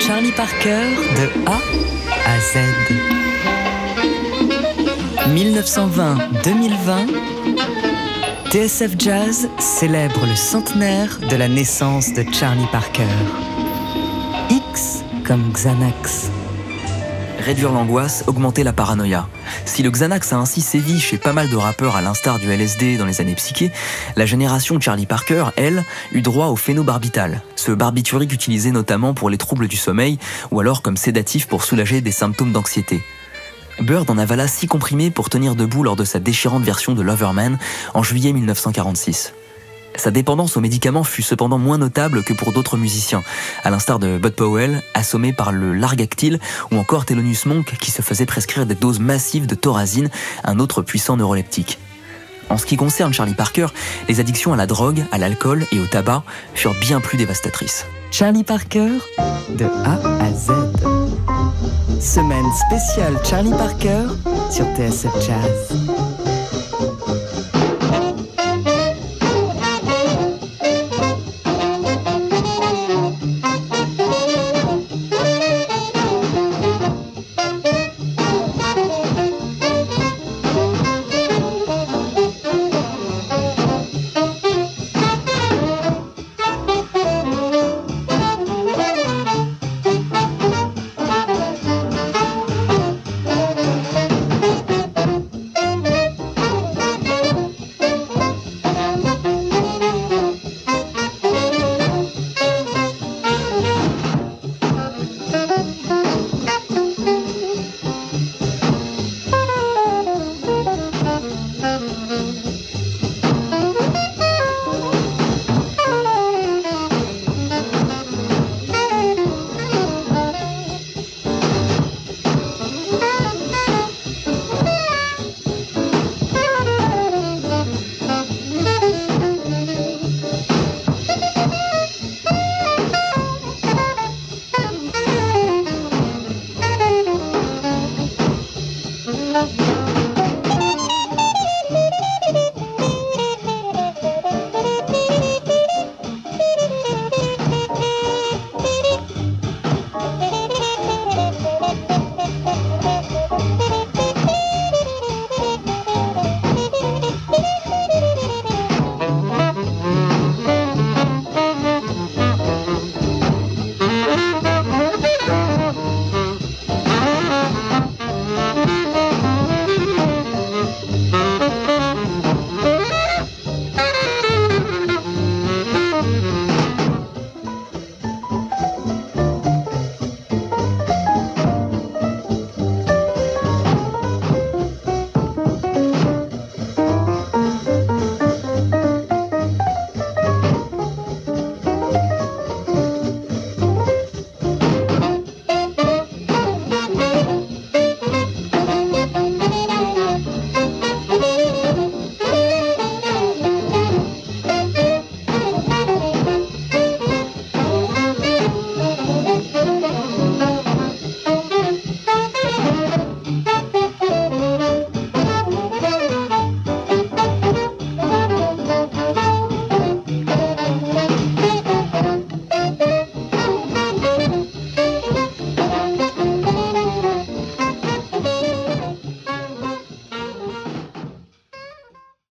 Charlie Parker de A à Z. 1920-2020, TSF Jazz célèbre le centenaire de la naissance de Charlie Parker. X comme Xanax. Réduire l'angoisse, augmenter la paranoïa. Si le Xanax a ainsi sévi chez pas mal de rappeurs à l'instar du LSD dans les années psychées, la génération Charlie Parker, elle, eut droit au phénobarbital, ce barbiturique utilisé notamment pour les troubles du sommeil ou alors comme sédatif pour soulager des symptômes d'anxiété. Bird en avala six comprimés pour tenir debout lors de sa déchirante version de Loverman en juillet 1946. Sa dépendance aux médicaments fut cependant moins notable que pour d'autres musiciens, à l'instar de Bud Powell, assommé par le Largactyl, ou encore Thelonious Monk, qui se faisait prescrire des doses massives de thorazine, un autre puissant neuroleptique. En ce qui concerne Charlie Parker, les addictions à la drogue, à l'alcool et au tabac furent bien plus dévastatrices. Charlie Parker, de A à Z. Semaine spéciale Charlie Parker sur TSF Jazz.